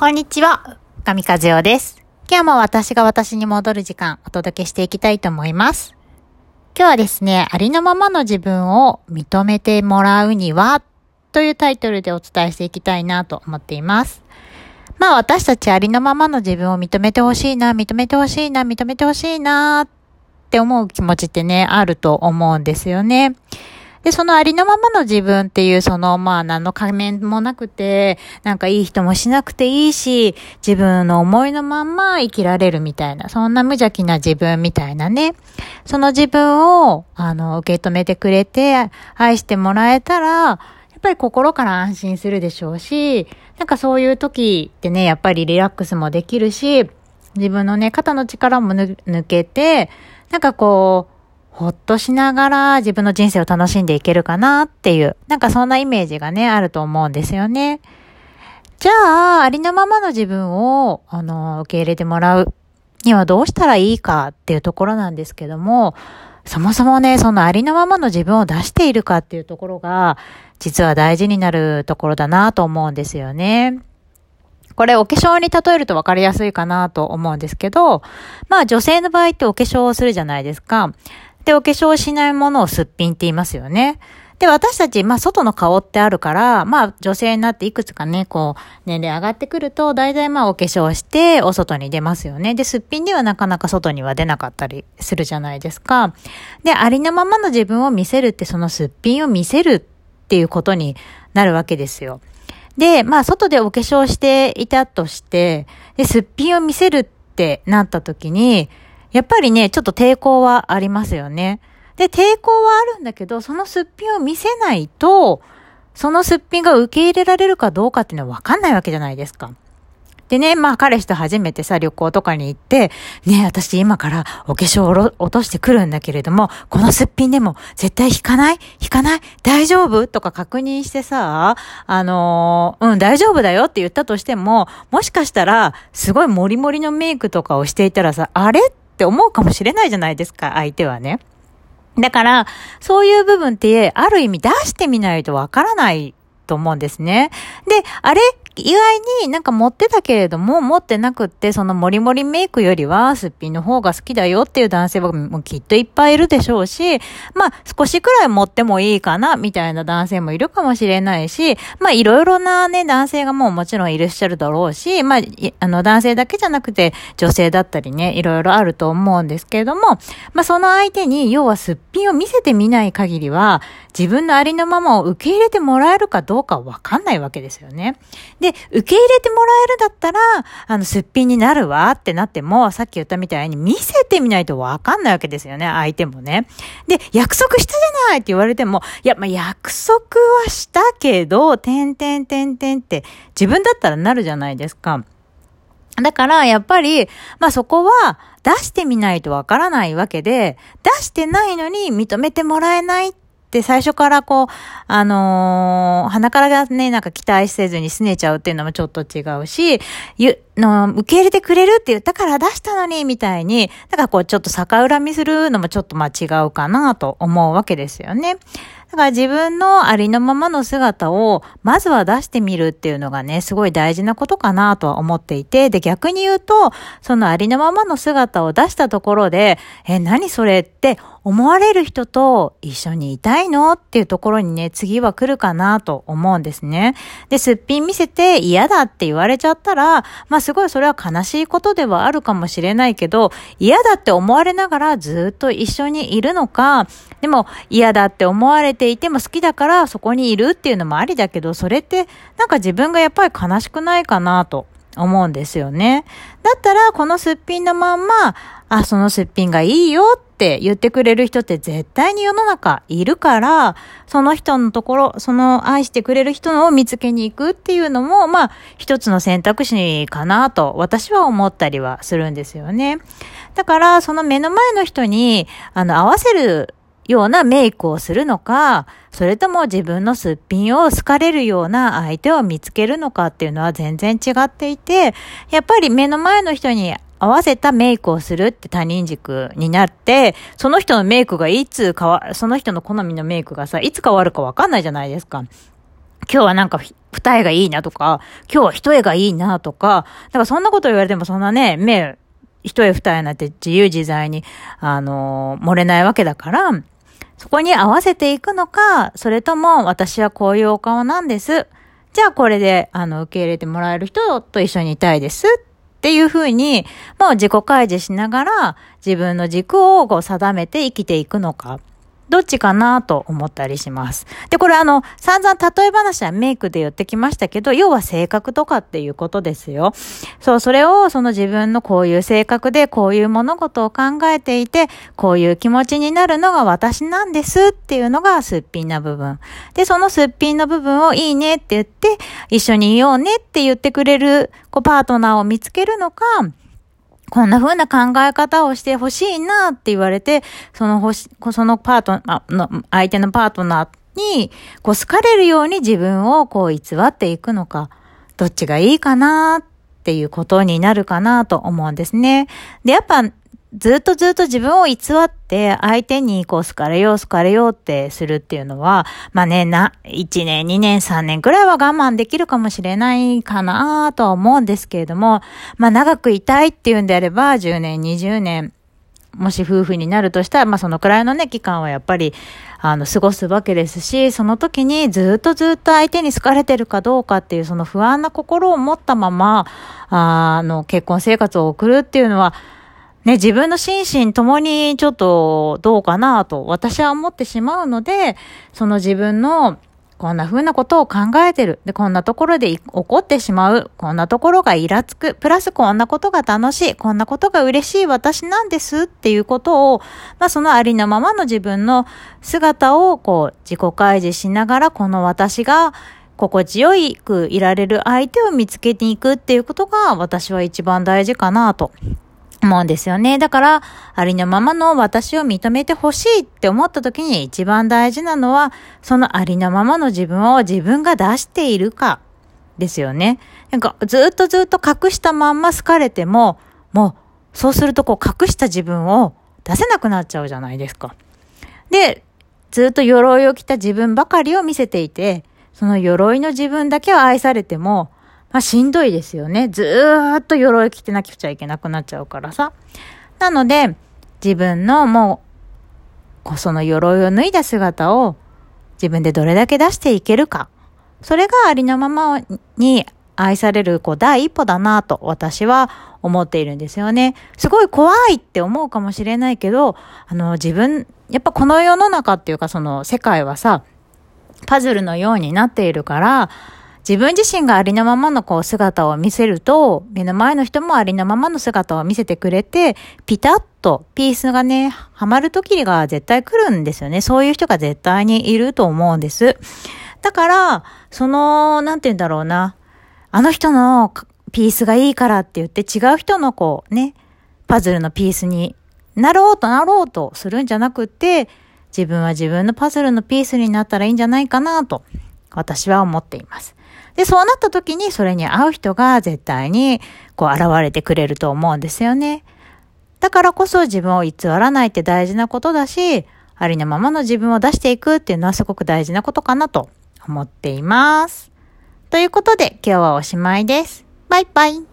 こんにちは、神和代です。今日も私が私に戻る時間お届けしていきたいと思います。今日はですね、ありのままの自分を認めてもらうにはというタイトルでお伝えしていきたいなと思っています。まあ私たちありのままの自分を認めてほしいな、認めてほしいな、認めてほしいなって思う気持ちってね、あると思うんですよね。で、そのありのままの自分っていう、その、まあ、何の仮面もなくて、なんかいい人もしなくていいし、自分の思いのまんま生きられるみたいな、そんな無邪気な自分みたいなね。その自分を、あの、受け止めてくれて、愛してもらえたら、やっぱり心から安心するでしょうし、なんかそういう時ってね、やっぱりリラックスもできるし、自分のね、肩の力も抜けて、なんかこう、ほっとしながら自分の人生を楽しんでいけるかなっていう、なんかそんなイメージがね、あると思うんですよね。じゃあ、ありのままの自分を、あの、受け入れてもらうにはどうしたらいいかっていうところなんですけども、そもそもね、そのありのままの自分を出しているかっていうところが、実は大事になるところだなと思うんですよね。これお化粧に例えると分かりやすいかなと思うんですけど、まあ女性の場合ってお化粧をするじゃないですか。で、お化粧しないものをすっぴんって言いますよね。で、私たち、まあ、外の顔ってあるから、まあ、女性になっていくつかね、こう、年齢上がってくると、大体まあ、お化粧して、お外に出ますよね。で、すっぴんではなかなか外には出なかったりするじゃないですか。で、ありのままの自分を見せるって、そのすっぴんを見せるっていうことになるわけですよ。で、まあ、外でお化粧していたとして、で、すっぴんを見せるってなった時に、やっぱりね、ちょっと抵抗はありますよね。で、抵抗はあるんだけど、そのすっぴんを見せないと、そのすっぴんが受け入れられるかどうかっていうのはわかんないわけじゃないですか。でね、まあ彼氏と初めてさ、旅行とかに行って、ね、私今からお化粧を落としてくるんだけれども、このすっぴんでも絶対引かない？引かない？大丈夫？とか確認してさ、あのー、うん、大丈夫だよって言ったとしても、もしかしたら、すごいモリモリのメイクとかをしていたらさ、あれ？って思うかもしれないじゃないですか、相手はね。だから、そういう部分って、ある意味出してみないとわからないと思うんですね。で、あれ意外になんか持ってたけれども、持ってなくって、そのモリモリメイクよりはすっぴんの方が好きだよっていう男性はもうきっといっぱいいるでしょうし、まあ少しくらい持ってもいいかな、みたいな男性もいるかもしれないし、まあいろいろなね、男性がもうもちろんいらっしゃるだろうし、まあ、あの男性だけじゃなくて女性だったりね、いろいろあると思うんですけれども、まあその相手に要はすっぴんを見せてみない限りは、自分のありのままを受け入れてもらえるかどうかわかんないわけですよね。で、受け入れてもらえるだったら、あの、すっぴんになるわってなっても、さっき言ったみたいに見せてみないとわかんないわけですよね、相手もね。で、約束したじゃないって言われても、いや、まあ、約束はしたけど、てんてんてんてんって自分だったらなるじゃないですか。だから、やっぱり、まあそこは出してみないとわからないわけで、出してないのに認めてもらえないっで、最初からこう、あのー、鼻からね、なんか期待せずに拗ねちゃうっていうのもちょっと違うし、ゆ、の、受け入れてくれるって言ったから出したのに、みたいに、なんかこう、ちょっと逆恨みするのもちょっとまあ違うかなと思うわけですよね。だから自分のありのままの姿をまずは出してみるっていうのがね、すごい大事なことかなとは思っていて、で逆に言うと、そのありのままの姿を出したところで、え、何それって思われる人と一緒にいたいのっていうところにね、次は来るかなと思うんですね。で、すっぴん見せて嫌だって言われちゃったら、まあすごいそれは悲しいことではあるかもしれないけど、嫌だって思われながらずっと一緒にいるのか、でも嫌だって思われていても好きだからそこにいるっていうのもありだけど、それってなんか自分がやっぱり悲しくないかなと思うんですよね。だったらこのすっぴんのまんま、あ、そのすっぴんがいいよっって言ってくれる人って絶対に世の中いるから、その人のところ、その愛してくれる人を見つけに行くっていうのも、まあ、一つの選択肢かなと私は思ったりはするんですよね。だから、その目の前の人に、あの、合わせるようなメイクをするのか、それとも自分のすっぴんを好かれるような相手を見つけるのかっていうのは全然違っていて、やっぱり目の前の人に合わせたメイクをするって他人軸になって、その人のメイクがいつ変わ、その人の好みのメイクがさ、いつ変わるかわかんないじゃないですか。今日はなんか二重がいいなとか、今日は一重がいいなとか、だからそんなこと言われてもそんなね、目、一重二重なんて自由自在に、あのー、漏れないわけだから、そこに合わせていくのか、それとも私はこういうお顔なんです。じゃあこれで、あの、受け入れてもらえる人と一緒にいたいですっていうふうに、もう自己開示しながら自分の軸をこう定めて生きていくのか。どっちかなと思ったりします。で、これあの、散々例え話はメイクで言ってきましたけど、要は性格とかっていうことですよ。そう、それをその自分のこういう性格でこういう物事を考えていて、こういう気持ちになるのが私なんですっていうのがすっぴんな部分。で、そのすっぴんの部分をいいねって言って、一緒にいようねって言ってくれるこうパートナーを見つけるのか、こんな風な考え方をしてほしいなって言われて、そのほし、そのパートナー、の、相手のパートナーに、こう好かれるように自分をこう偽っていくのか、どっちがいいかなっていうことになるかなと思うんですね。で、やっぱずっとずっと自分を偽って相手にこう好かれよう好かれようってするっていうのは、まあね、な、1年、2年、3年くらいは我慢できるかもしれないかなとは思うんですけれども、まあ長くいたいっていうんであれば10年、20年、もし夫婦になるとしたら、まあそのくらいのね、期間はやっぱり、あの、過ごすわけですし、その時にずっとずっと相手に好かれてるかどうかっていうその不安な心を持ったまま、あの、結婚生活を送るっていうのは、ね、自分の心身ともにちょっとどうかなと私は思ってしまうので、その自分のこんな風なことを考えてる。で、こんなところで起こってしまう。こんなところがイラつく。プラスこんなことが楽しい。こんなことが嬉しい私なんですっていうことを、まあそのありのままの自分の姿をこう自己開示しながら、この私が心地よくいられる相手を見つけていくっていうことが私は一番大事かなと思うんですよね。だから、ありのままの私を認めてほしいって思った時に一番大事なのは、そのありのままの自分を自分が出しているか、ですよね。なんか、ずっとずっと隠したまんま好かれても、もう、そうするとこう隠した自分を出せなくなっちゃうじゃないですか。で、ずっと鎧を着た自分ばかりを見せていて、その鎧の自分だけは愛されても、まあしんどいですよね。ずーっと鎧着てなくちゃいけなくなっちゃうからさ。なので、自分のもう、その鎧を脱いだ姿を自分でどれだけ出していけるか。それがありのままに愛されるこう第一歩だなと私は思っているんですよね。すごい怖いって思うかもしれないけど、あの自分、やっぱこの世の中っていうかその世界はさ、パズルのようになっているから、自分自身がありのままのこう姿を見せると、目の前の人もありのままの姿を見せてくれて、ピタッとピースがね、はまる時が絶対来るんですよね。そういう人が絶対にいると思うんです。だから、その、なんて言うんだろうな。あの人のピースがいいからって言って違う人のこうね、パズルのピースになろうとなろうとするんじゃなくて、自分は自分のパズルのピースになったらいいんじゃないかなと、私は思っています。で、そうなった時にそれに合う人が絶対にこう現れてくれると思うんですよね。だからこそ自分を偽らないって大事なことだし、ありのままの自分を出していくっていうのはすごく大事なことかなと思っています。ということで今日はおしまいです。バイバイ。